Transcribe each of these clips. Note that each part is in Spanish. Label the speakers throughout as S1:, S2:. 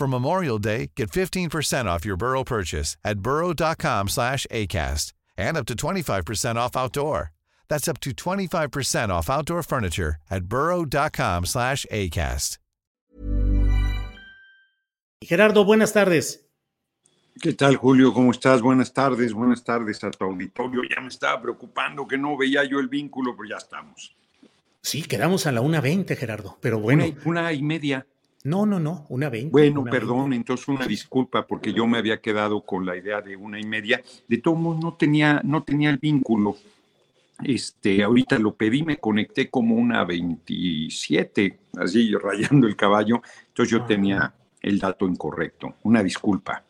S1: For Memorial Day, get 15% off your Burrow purchase at burrow.com slash ACAST and up to 25% off outdoor. That's up to 25% off outdoor furniture at burrow.com slash ACAST.
S2: Gerardo, buenas tardes.
S3: ¿Qué tal, Julio? ¿Cómo estás? Buenas tardes, buenas tardes a tu auditorio. Ya me estaba preocupando que no veía yo el vínculo, pero ya estamos.
S2: Sí, quedamos a la 1.20, Gerardo, pero bueno.
S3: Una, una y media.
S2: No, no, no, una 20.
S3: Bueno,
S2: una
S3: perdón,
S2: 20.
S3: entonces una disculpa porque yo me había quedado con la idea de una y media. De todos modos, no tenía, no tenía el vínculo. Este, ahorita lo pedí, me conecté como una 27, así rayando el caballo. Entonces yo
S2: Ah.
S3: tenía el dato incorrecto. Una disculpa.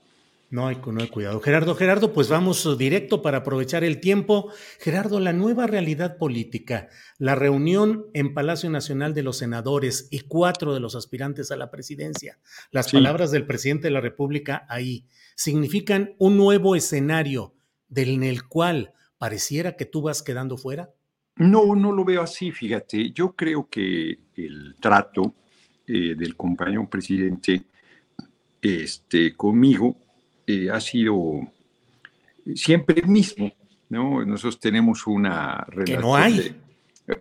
S2: No hay, no hay cuidado. Gerardo, Gerardo, pues vamos directo para aprovechar el tiempo. Gerardo, la nueva realidad política, la reunión en Palacio Nacional de los Senadores y cuatro de los aspirantes a la presidencia, las
S3: Sí.
S2: palabras del presidente de la República ahí, significan un nuevo escenario del, en el cual pareciera que tú vas quedando fuera.
S3: No, no lo veo así, fíjate. Yo creo que el trato eh, del compañero presidente este, conmigo eh, ha sido siempre el mismo, ¿no? Nosotros tenemos una relación.
S2: no hay.
S3: de-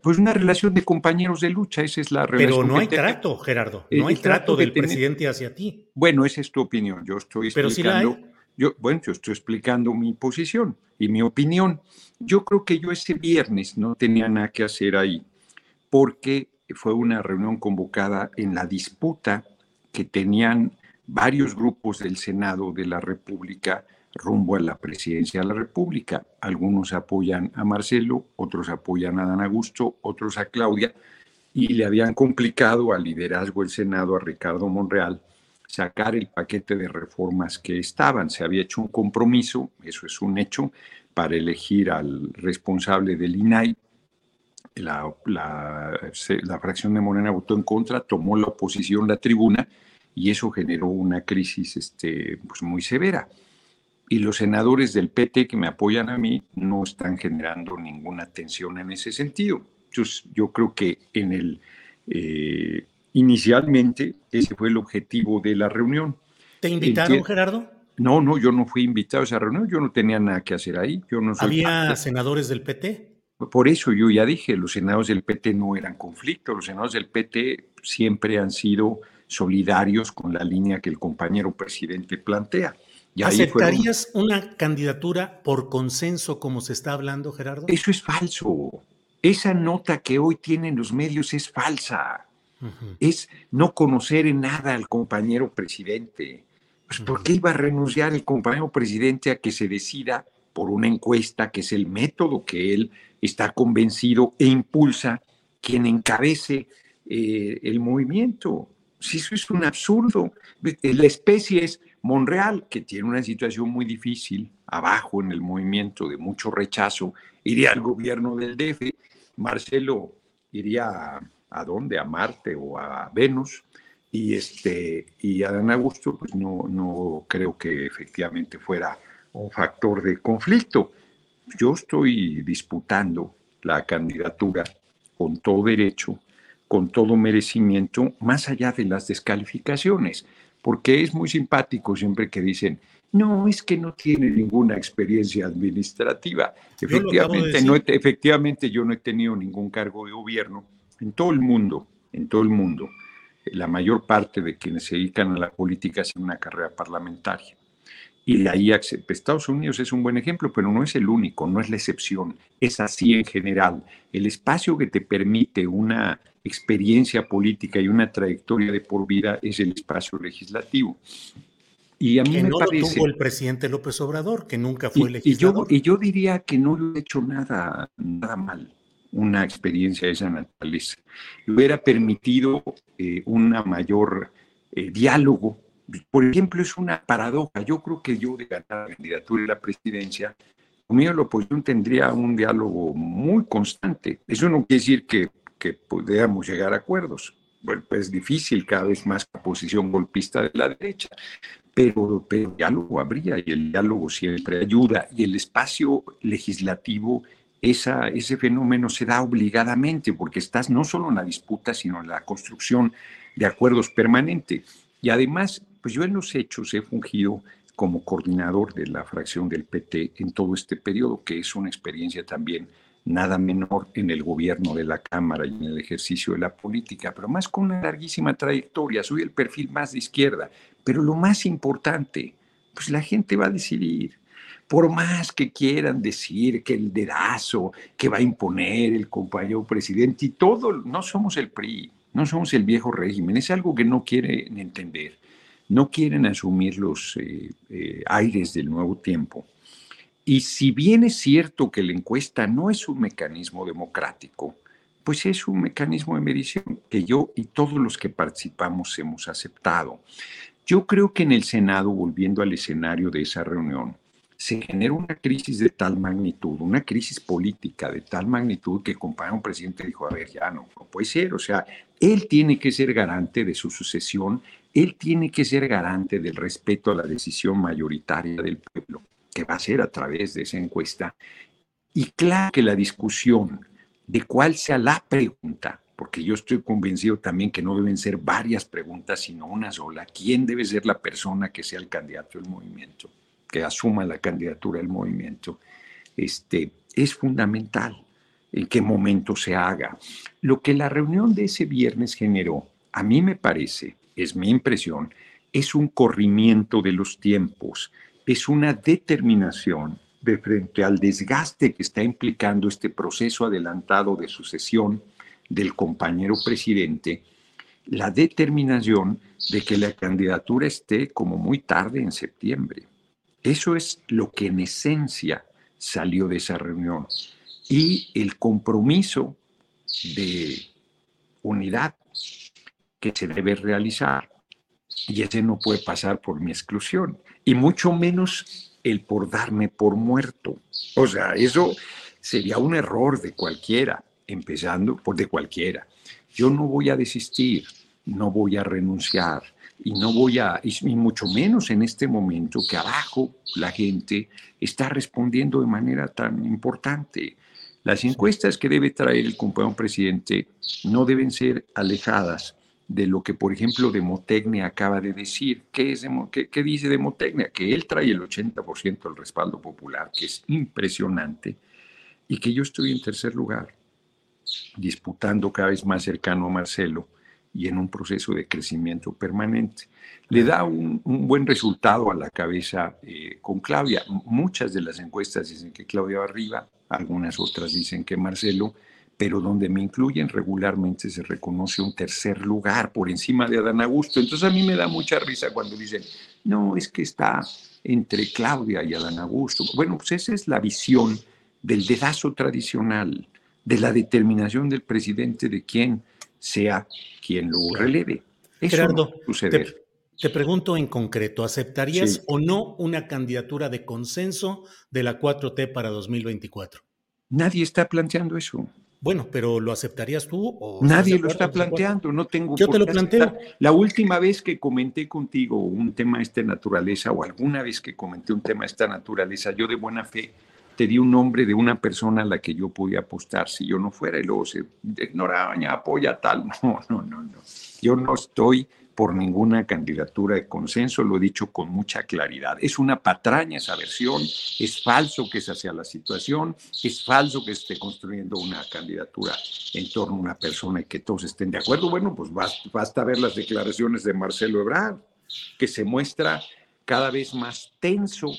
S3: pues una relación de compañeros de lucha, esa es la relación.
S2: Pero no
S3: que
S2: hay trato, Gerardo. No hay
S3: trato
S2: trato
S3: de
S2: del
S3: tener-
S2: presidente hacia ti.
S3: Bueno, esa es tu opinión. Yo estoy
S2: Pero sí la hay.
S3: explicando. yo, bueno, yo estoy explicando mi posición y mi opinión. Yo creo que yo ese viernes no tenía nada que hacer ahí porque fue una reunión convocada en la disputa que tenían varios grupos del Senado de la República rumbo a la presidencia de la República. Algunos apoyan a Marcelo, otros apoyan a Dan Augusto, otros a Claudia, y le habían complicado al liderazgo del Senado, a Ricardo Monreal, sacar el paquete de reformas que estaban. Se había hecho un compromiso, eso es un hecho, para elegir al responsable del INAI. La, la, fracción de Morena votó en contra, tomó la oposición la tribuna y eso generó una crisis este, pues muy severa. Y los senadores del PT que me apoyan a mí no están generando ninguna tensión en ese sentido. Entonces, yo creo que en el, eh, inicialmente ese fue el objetivo de la reunión.
S2: ¿Te invitaron,
S3: Enti-
S2: Gerardo?
S3: No, no, yo no fui invitado a esa reunión, yo no tenía nada que hacer ahí. Yo no soy
S2: ¿Había
S3: parte-
S2: senadores del PT?
S3: Por eso yo ya dije, los senadores del PT no eran conflicto, los senadores del PT siempre han sido solidarios con la línea que el compañero presidente plantea. Y ahí fueron-
S2: ¿Aceptarías una candidatura por consenso como se está hablando, Gerardo?
S3: Eso es falso. Esa nota que hoy tienen los medios es falsa. Es no conocer en nada al compañero presidente. Pues, ¿Por qué iba a renunciar el compañero presidente a que se decida por una encuesta, que es el método que él está convencido e impulsa, quien encabece eh, el movimiento? Si eso es un absurdo. La especie es Monreal, que tiene una situación muy difícil, abajo en el movimiento de mucho rechazo, iría al gobierno del DF. Marcelo iría a, ¿a dónde? A Marte o a Venus. Y, este, y Adán Augusto, pues no, no creo que efectivamente fuera un factor de conflicto. Yo estoy disputando la candidatura con todo derecho, con todo merecimiento, más allá de las descalificaciones, porque es muy simpático siempre que dicen, no, es que no tiene ninguna experiencia administrativa.
S2: Yo
S3: Efectivamente, no he-
S2: decir.
S3: efectivamente yo no he tenido ningún cargo de gobierno en todo el mundo, en todo el mundo. La mayor parte de quienes se dedican a la política hacen una carrera parlamentaria. y de ahí Estados Unidos es un buen ejemplo, pero no es el único, no es la excepción, es así en general. El espacio que te permite una experiencia política y una trayectoria de por vida es el espacio legislativo.
S2: Y a mí que me no parece, lo tuvo el presidente López Obrador, que nunca fue legislador.
S3: Y yo, diría que no ha hecho nada, nada mal una experiencia de esa naturaleza. Le hubiera permitido eh, un mayor eh, diálogo. Por ejemplo, es una paradoja. Yo creo que yo de ganar la candidatura y la presidencia, conmigo la oposición tendría un diálogo muy constante. Eso no quiere decir que, que podamos llegar a acuerdos. Pues es difícil cada vez más posición golpista de la derecha, pero, pero diálogo habría y el diálogo siempre ayuda y el espacio legislativo ese fenómeno se da obligadamente porque estás no solo en la disputa, sino en la construcción de acuerdos permanentes. Y además, pues yo en los hechos he fungido como coordinador de la fracción del PT en todo este periodo, que es una experiencia también nada menor en el gobierno de la Cámara y en el ejercicio de la política, pero más con una larguísima trayectoria. Soy el perfil más de izquierda, pero lo más importante, pues la gente va a decidir por más que quieran decir que el dedazo que va a imponer el compañero presidente y todo, no somos el PRI, no somos el viejo régimen, es algo que no quieren entender, no quieren asumir los eh, eh, aires del nuevo tiempo. Y si bien es cierto que la encuesta no es un mecanismo democrático, pues es un mecanismo de medición que yo y todos los que participamos hemos aceptado. Yo creo que en el Senado, volviendo al escenario de esa reunión, se genera una crisis de tal magnitud, una crisis política de tal magnitud que el compañero presidente dijo, a ver, ya no, no puede ser, o sea, él tiene que ser garante de su sucesión, él tiene que ser garante del respeto a la decisión mayoritaria del pueblo, que va a ser a través de esa encuesta. Y claro que la discusión de cuál sea la pregunta, porque yo estoy convencido también que no deben ser varias preguntas, sino una sola, ¿quién debe ser la persona que sea el candidato del movimiento? que asuma la candidatura del movimiento, este, es fundamental en qué momento se haga. Lo que la reunión de ese viernes generó, a mí me parece, es mi impresión, es un corrimiento de los tiempos, es una determinación de frente al desgaste que está implicando este proceso adelantado de sucesión del compañero presidente, la determinación de que la candidatura esté como muy tarde en septiembre. Eso es lo que en esencia salió de esa reunión. Y el compromiso de unidad que se debe realizar. Y ese no puede pasar por mi exclusión. Y mucho menos el por darme por muerto. O sea, eso sería un error de cualquiera, empezando por de cualquiera. Yo no voy a desistir, no voy a renunciar, y no voy a, y mucho menos en este momento que abajo la gente está respondiendo de manera tan importante. Las encuestas que debe traer el compañero presidente no deben ser alejadas de lo que, por ejemplo, Demotecnia acaba de decir. ¿Qué, es qué, qué dice Demotecnia? Que él trae el 80% del respaldo popular, que es impresionante, y que yo estoy en tercer lugar, disputando cada vez más cercano a Marcelo y en un proceso de crecimiento permanente. Le da un, buen resultado a la cabeza eh, con Claudia. Muchas de las encuestas dicen que Claudia va arriba, algunas otras dicen que Marcelo, pero donde me incluyen regularmente se reconoce un tercer lugar por encima de Adán Augusto. Entonces a mí me da mucha risa cuando dicen, no, es que está entre Claudia y Adán Augusto. Bueno, pues esa es la visión del dedazo tradicional, de la determinación del presidente de quién sea quien lo releve.
S2: Eso Gerardo, Te, pregunto en concreto, ¿aceptarías o no una candidatura de consenso de la 4T para 2024?
S3: Nadie está planteando eso.
S2: Bueno, pero ¿lo aceptarías tú?
S3: O Nadie lo está planteando, no tengo.
S2: Yo te lo planteo.
S3: La última vez que comenté contigo un tema de esta naturaleza, o alguna vez que comenté un tema de esta naturaleza, yo de buena fe te di un nombre de una persona a la que yo podía apostar si yo no fuera y luego se ignoraba, apoya tal. No, no, no, no. Yo no estoy por ninguna candidatura de consenso, lo he dicho con mucha claridad. Es una patraña esa versión, es falso que esa sea la situación, es falso que esté construyendo una candidatura en torno a una persona y que todos estén de acuerdo. Bueno, pues basta, ver las declaraciones de Marcelo Ebrard, que se muestra cada vez más tenso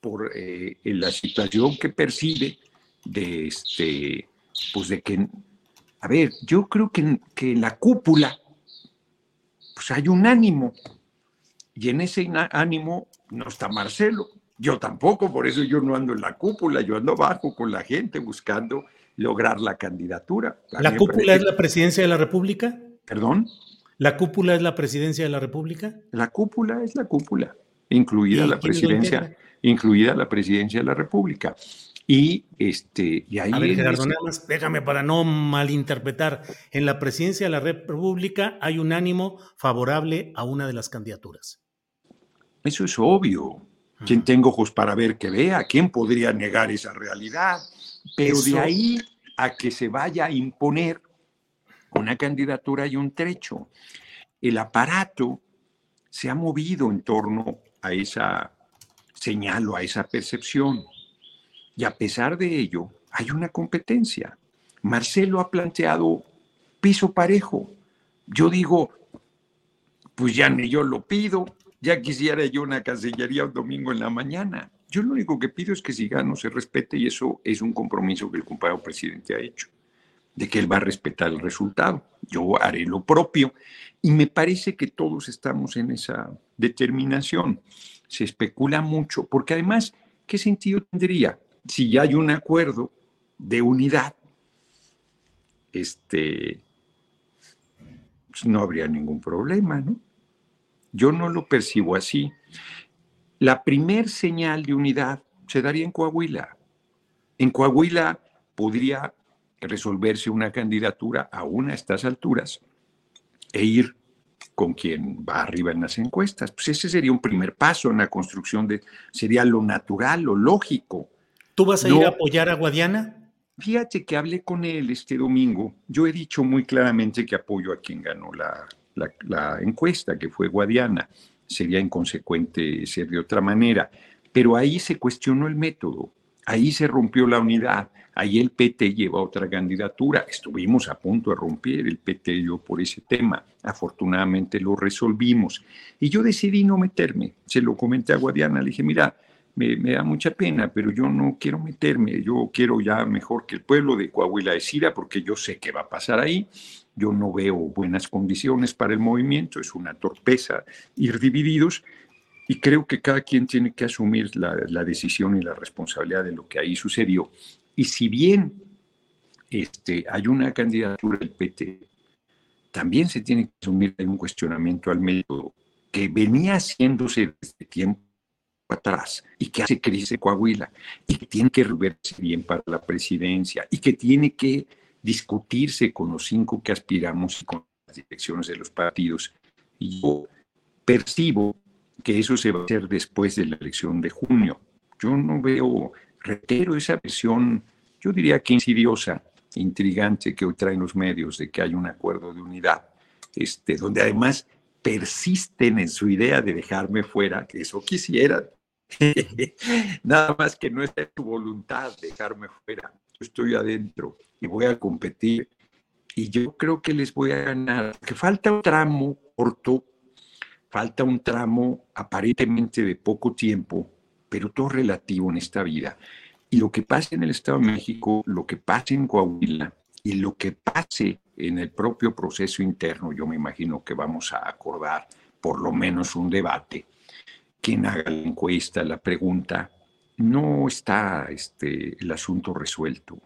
S3: por eh, la situación que percibe de este, pues de que, a ver, yo creo que, que la cúpula, pues hay un ánimo, y en ese ánimo no está Marcelo, yo tampoco, por eso yo no ando en la cúpula, yo ando abajo con la gente buscando lograr la candidatura.
S2: ¿La cúpula es la presidencia de la República?
S3: ¿Perdón?
S2: ¿La cúpula es la presidencia de la República?
S3: La cúpula es la cúpula, incluida la presidencia, incluida la presidencia de la República. Y este, y ahí.
S2: A ver, Gerardo, nada más, déjame para no malinterpretar. En la presidencia de la República hay un ánimo favorable a una de las candidaturas.
S3: Eso es obvio. ¿Quién tengo ojos para ver que vea? ¿Quién podría negar esa realidad? Pero de ahí a que se vaya a imponer una candidatura y un trecho. El aparato se ha movido en torno a esa señal o a esa percepción. Y a pesar de ello, hay una competencia. Marcelo ha planteado piso parejo. Yo digo, pues ya ni yo lo pido, ya quisiera yo una cancillería un domingo en la mañana. Yo lo único que pido es que si gano se respete y eso es un compromiso que el compañero presidente ha hecho, de que él va a respetar el resultado. Yo haré lo propio y me parece que todos estamos en esa determinación. Se especula mucho, porque además, ¿qué sentido tendría si ya hay un acuerdo de unidad? Este, pues no habría ningún problema, ¿no? Yo no lo percibo así. La primer señal de unidad se daría en Coahuila. En Coahuila podría resolverse una candidatura aún a estas alturas e ir con quien va arriba en las encuestas. Pues ese sería un primer paso en la construcción de, sería lo natural, lo lógico.
S2: ¿Tú vas a ir a apoyar a Guadiana?
S3: Fíjate que hablé con él este domingo. Yo he dicho muy claramente que apoyo a quien ganó la, la, encuesta, que fue Guadiana. Sería inconsecuente ser de otra manera. Pero ahí se cuestionó el método, ahí se rompió la unidad, ahí el PT lleva otra candidatura. Estuvimos a punto de romper el PT y yo por ese tema. Afortunadamente lo resolvimos. Y yo decidí no meterme. Se lo comenté a Guadiana, le dije, mira, me, da mucha pena, pero yo no quiero meterme, yo quiero ya mejor que el pueblo de Coahuila decida, porque yo sé qué va a pasar ahí, yo no veo buenas condiciones para el movimiento, es una torpeza ir divididos y creo que cada quien tiene que asumir la, decisión y la responsabilidad de lo que ahí sucedió. Y si bien este, hay una candidatura del PT, también se tiene que asumir un cuestionamiento al método que venía haciéndose desde tiempo atrás y que hace crisis Coahuila y que tiene que reverse bien para la presidencia y que tiene que discutirse con los cinco que aspiramos y con las direcciones de los partidos. Y yo percibo que eso se va a hacer después de la elección de junio. Yo no veo, reitero esa visión, yo diría que insidiosa, intrigante que hoy traen los medios de que hay un acuerdo de unidad, este, donde además persisten en su idea de dejarme fuera, que eso quisiera. Nada más que no está en tu voluntad dejarme fuera. Yo estoy adentro y voy a competir y yo creo que les voy a ganar, que falta un tramo corto, falta un tramo aparentemente de poco tiempo, pero todo relativo en esta vida. Y lo que pase en el Estado de México, lo que pase en Coahuila y lo que pase en el propio proceso interno, yo me imagino que vamos a acordar por lo menos un debate. Quien haga la encuesta, la pregunta, no está este, el asunto resuelto.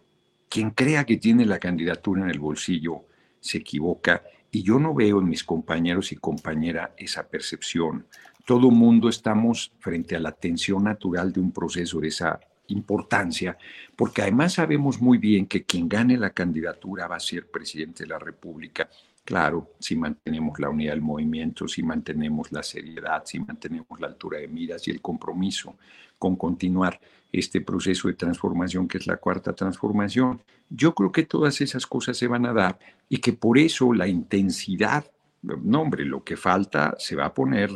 S3: Quien crea que tiene la candidatura en el bolsillo se equivoca y yo no veo en mis compañeros y compañeras esa percepción. Todo mundo estamos frente a la tensión natural de un proceso de esa importancia, porque además sabemos muy bien que quien gane la candidatura va a ser presidente de la República. Claro, si mantenemos la unidad del movimiento, si mantenemos la seriedad, si mantenemos la altura de miras y el compromiso con continuar este proceso de transformación que es la cuarta transformación. Yo creo que todas esas cosas se van a dar y que por eso la intensidad, no hombre, lo que falta se va a poner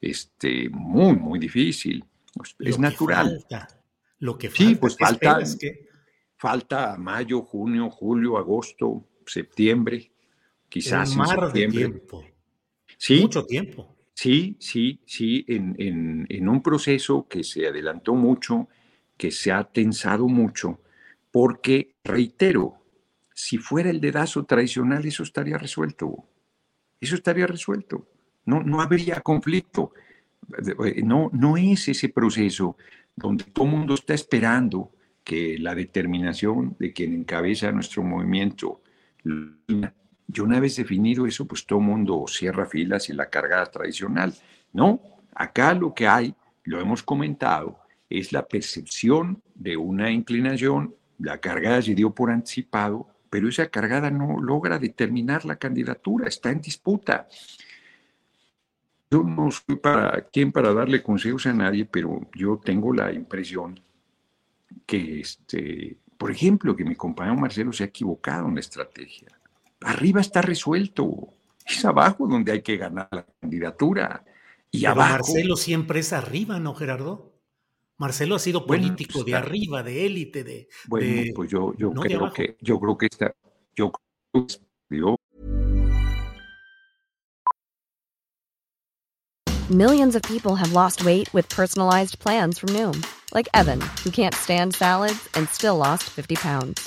S3: este, muy, muy difícil. Pues, es natural.
S2: lo que falta,
S3: sí, pues falta, falta mayo, junio, julio, agosto, septiembre, quizás
S2: mar de tiempo.
S3: Sí.
S2: Mucho tiempo.
S3: Sí, sí, sí, en, en, un proceso que se adelantó mucho, que se ha tensado mucho, porque, reitero, si fuera el dedazo tradicional, eso estaría resuelto. Eso estaría resuelto. No, no habría conflicto. Eh, no, no es ese proceso donde todo el mundo está esperando que la determinación de quien encabeza nuestro movimiento, yo una vez definido eso, pues todo mundo cierra filas y la cargada tradicional. No, acá lo que hay, lo hemos comentado, es la percepción de una inclinación, la cargada se dio por anticipado, pero esa cargada no logra determinar la candidatura, está en disputa. Yo no soy para quien para darle consejos a nadie, pero yo tengo la impresión que, este, por ejemplo, que mi compañero Marcelo se ha equivocado en la estrategia. Arriba está resuelto, es abajo donde hay que ganar la candidatura. Y abajo.
S2: Marcelo siempre es arriba, ¿no, Gerardo? Marcelo ha sido político pues, de arriba, de élite, de.
S3: Bueno, pues yo, yo creo que yo creo que está, yo creo
S4: Millions of people have lost weight with personalized plans from Noom, like Evan, who can't stand salads and still lost 50 pounds.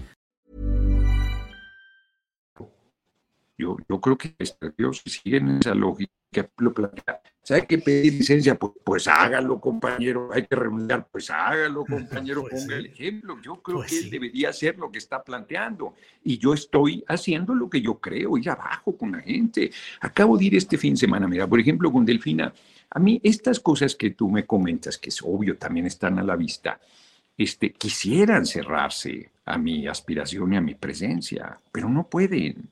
S3: Yo, yo creo que si siguen esa lógica, lo plantea. Si hay que pedir licencia, pues, pues, hágalo, compañero. Hay que renunciar, pues hágalo, compañero. pues ponga sí. el ejemplo. Yo creo pues que sí. él debería hacer lo que está planteando. Y yo estoy haciendo lo que yo creo, ir abajo con la gente. Acabo de ir este fin de semana, mira, por ejemplo, con Delfina. A mí, estas cosas que tú me comentas, que es obvio, también están a la vista, este, quisieran cerrarse a mi aspiración y a mi presencia, pero no pueden.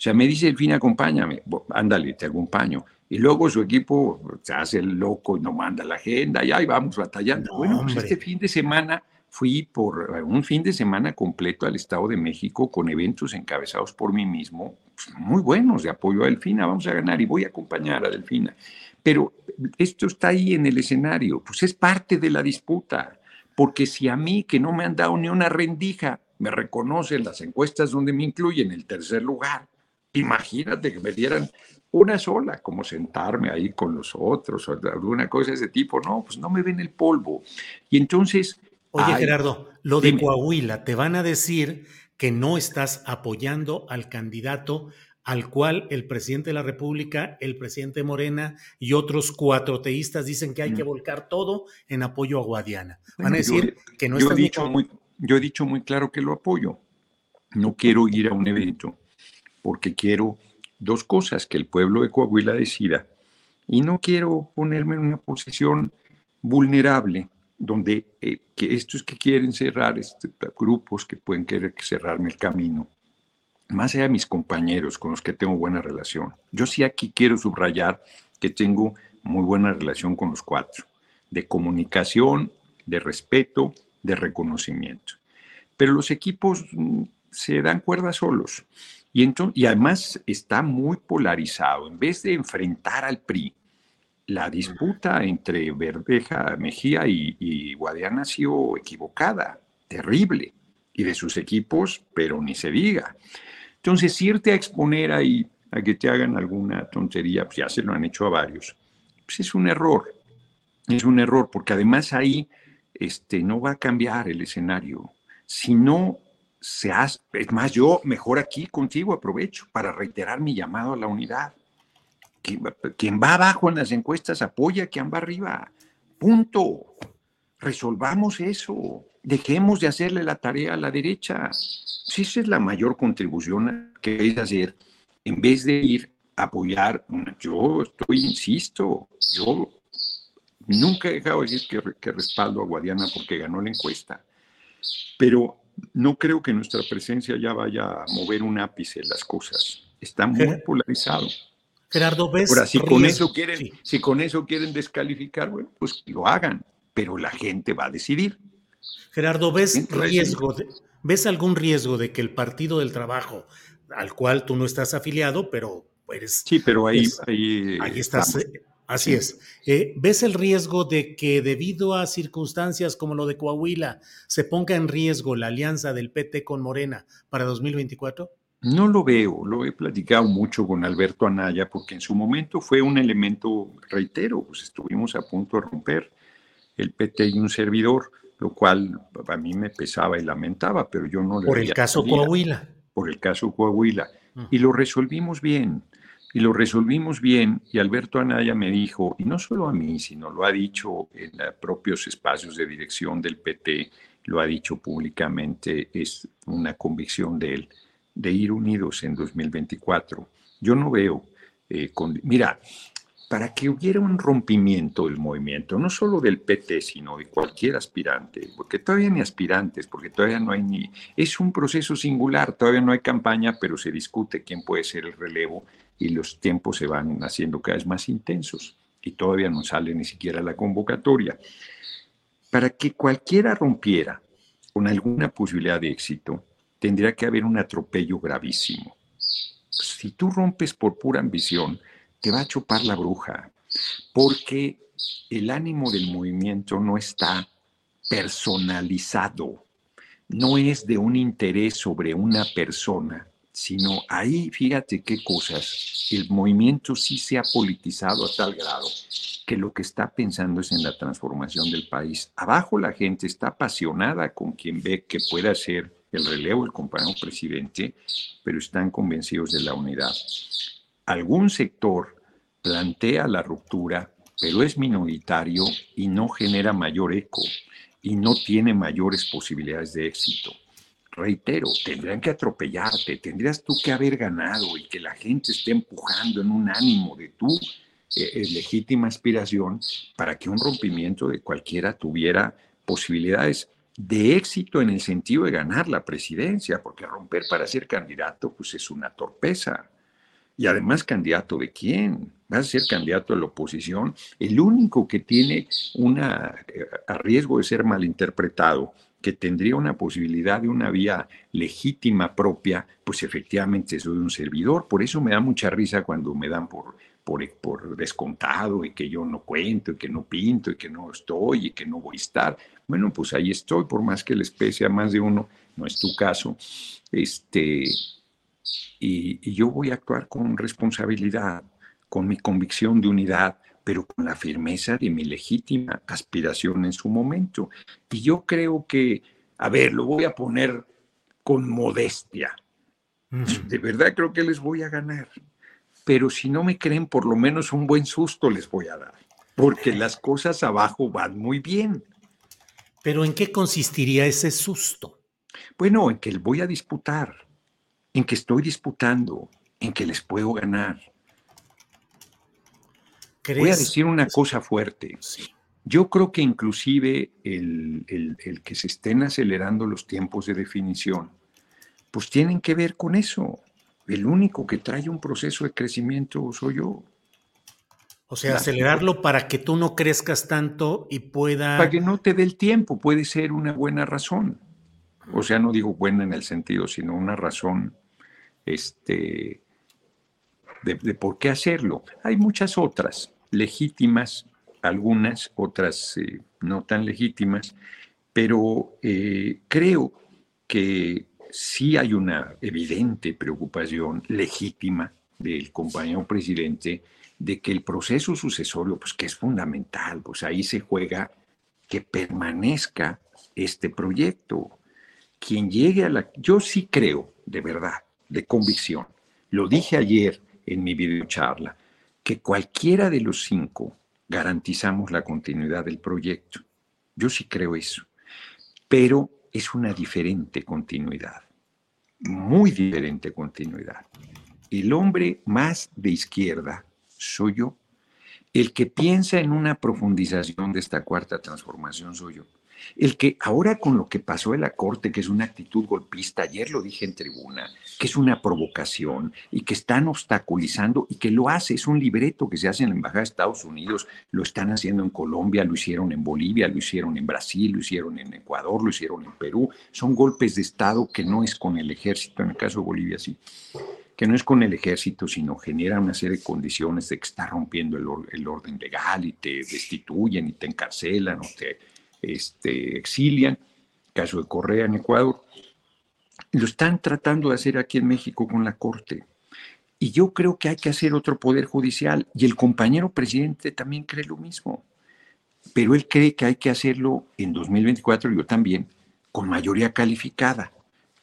S3: O sea, me dice Delfina, acompáñame, ándale, te acompaño y luego su equipo se hace el loco y no manda la agenda y ahí vamos batallando. No, bueno, pues este fin de semana fui por eh, un fin de semana completo al Estado de México con eventos encabezados por mí mismo, pues, muy buenos de apoyo a Delfina, vamos a ganar y voy a acompañar a Delfina. Pero esto está ahí en el escenario, pues es parte de la disputa, porque si a mí que no me han dado ni una rendija, me reconocen las encuestas donde me incluyen el tercer lugar, imagínate que me dieran una sola, como sentarme ahí con los otros o alguna cosa de ese tipo. No, pues no me ven el polvo. Y entonces...
S2: Oye, ay, Gerardo, lo de. Coahuila, te van a decir que no estás apoyando al candidato al cual el presidente de la República, el presidente Morena y otros cuatro teístas dicen que hay que mm. volcar todo en apoyo a Guadiana. Van a decir
S3: yo,
S2: que no
S3: yo
S2: estás
S3: he dicho muy, Yo he dicho muy claro que lo apoyo. No quiero ir a un evento porque quiero dos cosas, que el pueblo de Coahuila decida. Y no quiero ponerme en una posición vulnerable, donde eh, estos que quieren cerrar, este, grupos que pueden querer cerrarme el camino, más allá de mis compañeros con los que tengo buena relación. Yo sí aquí quiero subrayar que tengo muy buena relación con los cuatro, de comunicación, de respeto, de reconocimiento. Pero los equipos mm, se dan cuerda solos. Y, entonces, y además está muy polarizado. En vez de enfrentar al PRI, la disputa entre Verdeja, Mejía y, y Guadiana ha sido equivocada, terrible. Y de sus equipos, pero ni se diga. Entonces, irte a exponer ahí a que te hagan alguna tontería, pues ya se lo han hecho a varios, pues es un error. Es un error, porque además ahí este, no va a cambiar el escenario. Si no se hace, es más, yo mejor aquí contigo aprovecho para reiterar mi llamado a la unidad. Quien, va abajo en las encuestas apoya a quien va arriba. Punto. Resolvamos eso. dejemos de hacerle la tarea a la derecha. Si esa es la mayor contribución que que hacer, en vez de ir a apoyar, yo estoy, insisto, yo nunca he dejado de decir que, que respaldo a Guadiana porque ganó la encuesta, pero no creo que nuestra presencia ya vaya a mover un ápice las cosas. Está muy polarizado.
S2: Gerardo, ¿ves?
S3: Ahora, si con, eso quieren, si con eso quieren descalificar, bueno, pues lo hagan, pero la gente va a decidir.
S2: Gerardo, ¿ves riesgo? ¿Ves algún riesgo de que el Partido del Trabajo, al cual tú no estás afiliado, pero eres.
S3: Sí, pero ahí. ahí,
S2: estás. Eh, así es. Eh, ¿Ves el riesgo de que debido a circunstancias como lo de Coahuila se ponga en riesgo la alianza del PT con Morena para 2024?
S3: No lo veo, lo he platicado mucho con Alberto Anaya porque en su momento fue un elemento, reitero, pues estuvimos a punto de romper el PT y un servidor, lo cual a mí me pesaba y lamentaba, pero yo no
S2: le Por el caso Coahuila.
S3: Por el caso Coahuila. Y lo resolvimos bien, y lo resolvimos bien, y Alberto Anaya me dijo, y no solo a mí, sino lo ha dicho en los propios espacios de dirección del PT, lo ha dicho públicamente, es una convicción de él de ir unidos en 2024. Yo no veo, eh, mira, para que hubiera un rompimiento del movimiento, no solo del PT, sino de cualquier aspirante, porque todavía ni aspirantes, porque todavía no hay ni... Es un proceso singular, todavía no hay campaña, pero se discute quién puede ser el relevo y los tiempos se van haciendo cada vez más intensos y todavía no sale ni siquiera la convocatoria. Para que cualquiera rompiera con alguna posibilidad de éxito, tendría que haber un atropello gravísimo. Si tú rompes por pura ambición, te va a chupar la bruja, porque el ánimo del movimiento no está personalizado, no es de un interés sobre una persona, sino ahí, fíjate qué cosas, el movimiento sí se ha politizado a tal grado que lo que está pensando es en la transformación del país. Abajo la gente está apasionada con quien ve que pueda ser el relevo del compañero presidente, pero están convencidos de la unidad. Algún sector plantea la ruptura, pero es minoritario y no genera mayor eco y no tiene mayores posibilidades de éxito. Reitero, tendrían que atropellarte, tendrías tú que haber ganado y que la gente esté empujando en un ánimo de tu eh, eh, legítima aspiración para que un rompimiento de cualquiera tuviera posibilidades de éxito en el sentido de ganar la presidencia, porque romper para ser candidato pues es una torpeza. Y además, candidato de quién? Vas a ser candidato de la oposición. El único que tiene una, eh, a riesgo de ser malinterpretado, que tendría una posibilidad de una vía legítima propia, pues efectivamente soy un servidor. Por eso me da mucha risa cuando me dan por, por, descontado y que yo no cuento y que no pinto y que no estoy y que no voy a estar. Bueno, pues ahí estoy, por más que les pese a más de uno, no es tu caso. Este, y, yo voy a actuar con responsabilidad, con mi convicción de unidad, pero con la firmeza de mi legítima aspiración en su momento. Y yo creo que, a ver, lo voy a poner con modestia. De verdad creo que les voy a ganar. Pero si no me creen, por lo menos un buen susto les voy a dar. Porque las cosas abajo van muy bien.
S2: Pero ¿en qué consistiría ese susto?
S3: Bueno, en que voy a disputar en que estoy disputando, en que les puedo ganar. Voy a decir una cosa fuerte. Yo creo que inclusive el, el, que se estén acelerando los tiempos de definición, pues tienen que ver con eso. El único que trae un proceso de crecimiento soy yo.
S2: O sea, acelerarlo para que tú no crezcas tanto y pueda...
S3: Para que no te dé el tiempo, puede ser una buena razón. O sea, no digo buena en el sentido, sino una razón este, de, por qué hacerlo. Hay muchas otras, legítimas, algunas, otras eh, no tan legítimas, pero eh, creo que sí hay una evidente preocupación legítima del compañero presidente de que el proceso sucesorio, pues que es fundamental, pues ahí se juega que permanezca este proyecto. Quien llegue a la... Yo sí creo, de verdad, de convicción. Lo dije ayer en mi videocharla, que cualquiera de los cinco garantizamos la continuidad del proyecto. Yo sí creo eso. pero es una diferente continuidad, muy diferente continuidad. El hombre más de izquierda soy yo. El que piensa en una profundización de esta cuarta transformación soy yo. El que ahora con lo que pasó en la Corte, que es una actitud golpista, ayer lo dije en tribuna, que es una provocación y que están obstaculizando y que lo hace, es un libreto que se hace en la Embajada de Estados Unidos, lo están haciendo en Colombia, lo hicieron en Bolivia, lo hicieron en Brasil, lo hicieron en Ecuador, lo hicieron en Perú. Son golpes de Estado que no es con el ejército, en el caso de Bolivia sí que no es con el ejército, sino genera una serie de condiciones de que está rompiendo el, el orden legal y te destituyen y te encarcelan o te este, exilian, caso de Correa en Ecuador, lo están tratando de hacer aquí en México con la Corte. Y yo creo que hay que hacer otro poder judicial y el compañero presidente también cree lo mismo. Pero él cree que hay que hacerlo en 2024, yo también, con mayoría calificada.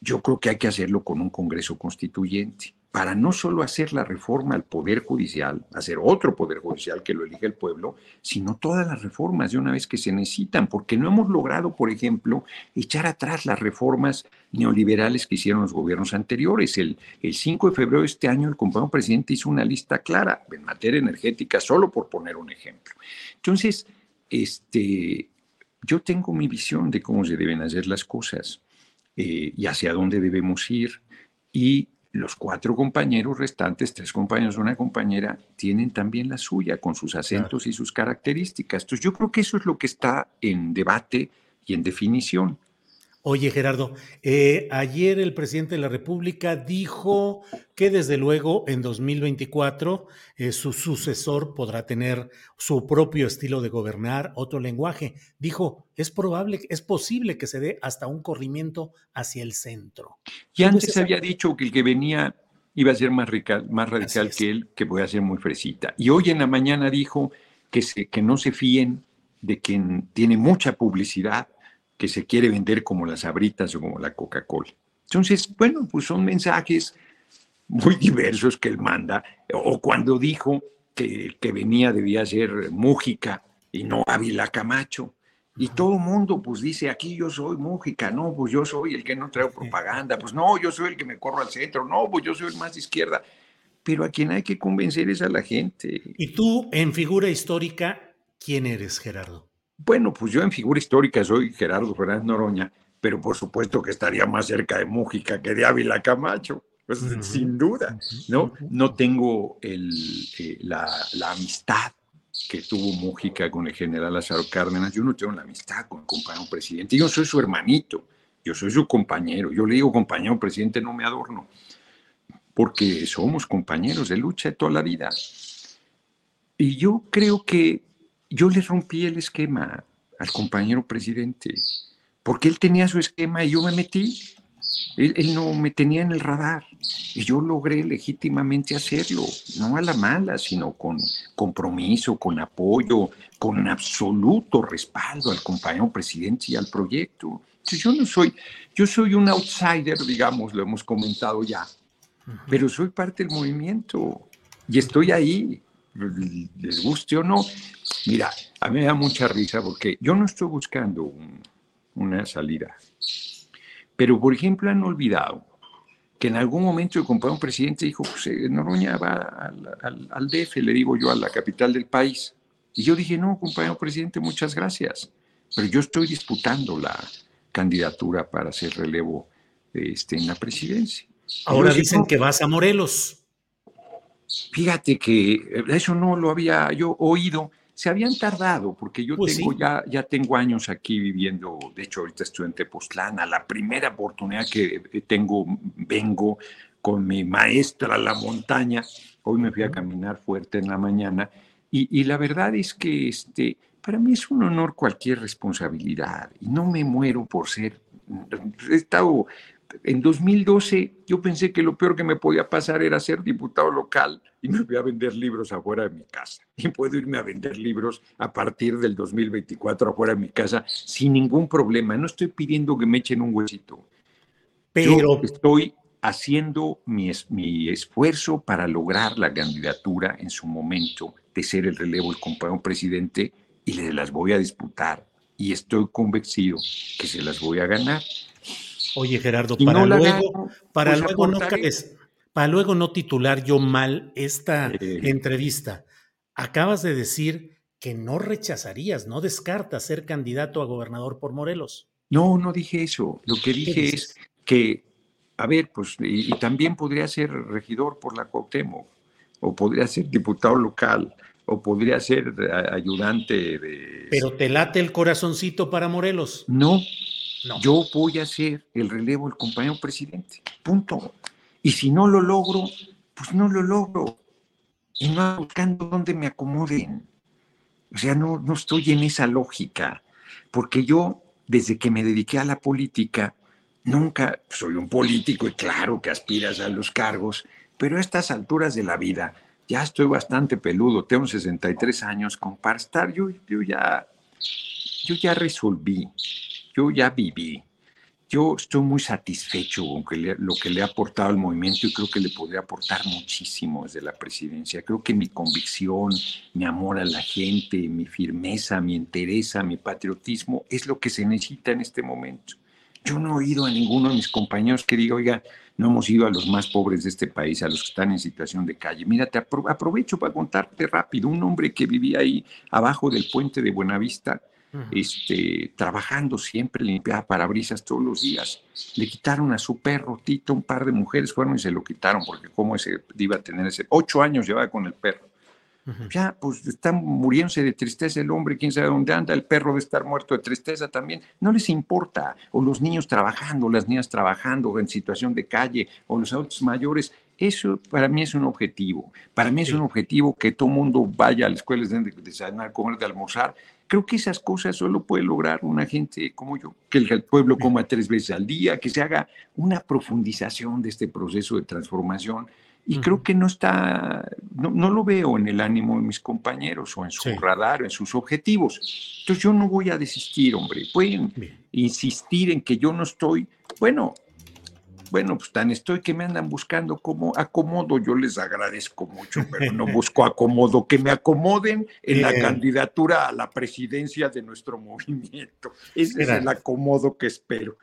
S3: Yo creo que hay que hacerlo con un Congreso constituyente para no solo hacer la reforma al Poder Judicial, hacer otro Poder Judicial que lo elige el pueblo, sino todas las reformas de una vez que se necesitan, porque no hemos logrado, por ejemplo, echar atrás las reformas neoliberales que hicieron los gobiernos anteriores. El, el 5 de febrero de este año el compañero presidente hizo una lista clara en materia energética, solo por poner un ejemplo. Entonces, este, yo tengo mi visión de cómo se deben hacer las cosas eh, y hacia dónde debemos ir. Y los cuatro compañeros restantes, tres compañeros, una compañera, tienen también la suya con sus acentos y sus características. Entonces yo creo que eso es lo que está en debate y en definición.
S2: Oye, Gerardo, eh, ayer el presidente de la República dijo que desde luego en 2024 eh, su sucesor podrá tener su propio estilo de gobernar, otro lenguaje. Dijo, es probable, es posible que se dé hasta un corrimiento hacia el centro.
S3: Y antes había dicho que el que venía iba a ser más radical, más radical que él, que voy a ser muy fresita. Y hoy en la mañana dijo que, se, que no se fíen de quien tiene mucha publicidad que se quiere vender como las abritas o como la Coca-Cola. Entonces, bueno, pues son mensajes muy diversos que él manda. O cuando dijo que el que venía debía ser Mújica y no Ávila Camacho. Y todo el mundo pues dice, aquí yo soy Mújica, no, pues yo soy el que no traigo propaganda, pues no, yo soy el que me corro al centro, no, pues yo soy el más izquierda. Pero a quien hay que convencer es a la gente.
S2: Y tú, en figura histórica, ¿quién eres, Gerardo?
S3: Bueno, pues yo en figura histórica soy Gerardo Fernández Noroña, pero por supuesto que estaría más cerca de Mújica que de Ávila Camacho, pues, sin duda, ¿no? No tengo el, eh, la, la, amistad que tuvo Mújica con el general Lázaro Cárdenas, yo no tengo la amistad con el compañero presidente, yo soy su hermanito, yo soy su compañero, yo le digo compañero presidente, no me adorno, porque somos compañeros de lucha de toda la vida. Y yo creo que yo le rompí el esquema al compañero presidente, porque él tenía su esquema y yo me metí. Él, no me tenía en el radar y yo logré legítimamente hacerlo, no a la mala, sino con compromiso, con apoyo, con absoluto respaldo al compañero presidente y al proyecto. yo no soy, yo soy un outsider, digamos, lo hemos comentado ya, pero soy parte del movimiento y estoy ahí, les guste o no. Mira, a mí me da mucha risa porque yo no estoy buscando una salida. Pero, por ejemplo, han olvidado que en algún momento el compañero presidente dijo, pues Noroña va al, al, DF, le digo yo, a la capital del país. Y yo dije, no, compañero presidente, muchas gracias. Pero yo estoy disputando la candidatura para hacer relevo este, en la presidencia.
S2: Ahora dicen que vas a Morelos.
S3: Fíjate que eso no lo había yo oído. Se habían tardado, porque yo pues tengo ya, ya tengo años aquí viviendo, de hecho ahorita estoy en Tepoztlán, la primera oportunidad que eh, tengo, vengo con mi maestra a la montaña, hoy me fui a caminar fuerte en la mañana, y, y la verdad es que este, para mí es un honor cualquier responsabilidad, y no me muero por ser, he estado en 2012 yo pensé que lo peor que me podía pasar era ser diputado local y me voy a vender libros afuera de mi casa. Y puedo irme a vender libros a partir del 2024 afuera de mi casa sin ningún problema. No estoy pidiendo que me echen un huesito. Pero estoy haciendo mi, mi esfuerzo para lograr la candidatura en su momento de ser el relevo del compañero presidente y le las voy a disputar y estoy convencido que se las voy a ganar.
S2: Oye, Gerardo, para luego, para pues luego no para luego no titular yo mal esta entrevista. Acabas de decir que no rechazarías, no descartas ser candidato a gobernador por Morelos.
S3: No, no dije eso. Lo que dije es que, a ver, pues, y, también podría ser regidor por la Cuauhtémoc, o podría ser diputado local, o podría ser ayudante de...
S2: Pero te late el corazoncito para Morelos.
S3: No, yo voy a ser el relevo del compañero presidente, punto. Y si no lo logro, pues no lo logro. Y no buscando dónde me acomoden. O sea, no, no estoy en esa lógica, porque yo, desde que me dediqué a la política, nunca soy un político y claro que aspiras a los cargos, pero a estas alturas de la vida ya estoy bastante peludo, tengo 63 años, con para estar, yo, yo, ya, yo ya resolví, yo ya viví, yo estoy muy satisfecho con lo que le ha aportado al movimiento y creo que le podría aportar muchísimo desde la presidencia. Creo que mi convicción, mi amor a la gente, mi firmeza, mi entereza, mi patriotismo es lo que se necesita en este momento. Yo no he oído a ninguno de mis compañeros que diga, oiga, no hemos ido a los más pobres de este país, a los que están en situación de calle. Mira, te aprovecho para contarte rápido. Un hombre que vivía ahí abajo del puente de Buenavista, este, trabajando siempre, limpiaba parabrisas todos los días. Le quitaron a su perro Tito, un par de mujeres fueron y se lo quitaron, porque cómo ese iba a tener ese, ocho años llevaba con el perro. Ya, pues está muriéndose de tristeza el hombre, quién sabe dónde anda, el perro de estar muerto de tristeza también. No les importa. O los niños trabajando, las niñas trabajando en situación de calle, o los adultos mayores. Eso para mí es un objetivo. Para mí es un objetivo que todo mundo vaya a las escuelas de desayunar, comer, de almorzar Creo que esas cosas solo puede lograr una gente como yo, que el pueblo coma tres veces al día, que se haga una profundización de este proceso de transformación. Y creo que no está, no, lo veo en el ánimo de mis compañeros o en su radar, en sus objetivos. Entonces yo no voy a desistir, hombre. Pueden insistir en que yo no estoy, bueno, bueno, pues tan estoy que me andan buscando como acomodo, yo les agradezco mucho, pero no busco acomodo, que me acomoden en la candidatura a la presidencia de nuestro movimiento. Ese es el acomodo que espero.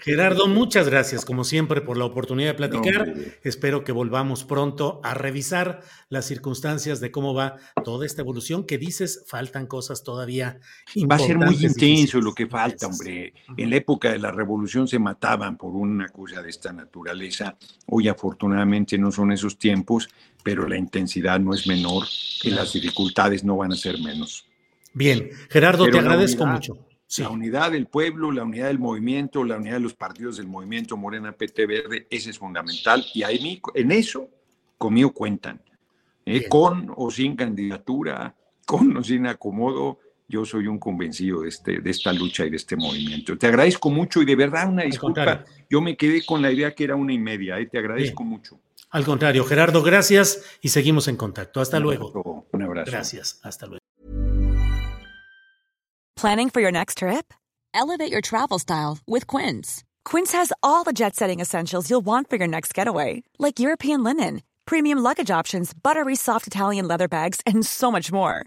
S2: Gerardo, muchas gracias, como siempre, por la oportunidad de platicar. Espero que volvamos pronto a revisar las circunstancias de cómo va toda esta evolución, que dices, faltan cosas todavía.
S3: Va a ser muy intenso lo que falta, hombre. En la época de la revolución se mataban por una cosa de esta naturaleza. Hoy afortunadamente no son esos tiempos, pero la intensidad no es menor y las dificultades no van a ser menos.
S2: Bien, Gerardo, te agradezco mucho.
S3: La unidad del pueblo, la unidad del movimiento, la unidad de los partidos del movimiento Morena PT Verde, ese es fundamental. Y ahí, en eso conmigo cuentan. ¿eh? con o sin candidatura, con o sin acomodo, yo soy un convencido de, este, de esta lucha y de este movimiento. Te agradezco mucho y de verdad una disculpa. Yo me quedé con la idea que era una y media. ¿eh? Te agradezco mucho.
S2: Al contrario, Gerardo, gracias y seguimos en contacto. Hasta
S3: un
S2: luego.
S3: Un abrazo.
S2: Gracias. Hasta luego.
S5: Planning for your next trip? Elevate your travel style with Quince. Quince has all the jet-setting essentials you'll want for your next getaway, like European linen, premium luggage options, buttery soft Italian leather bags, and so much more.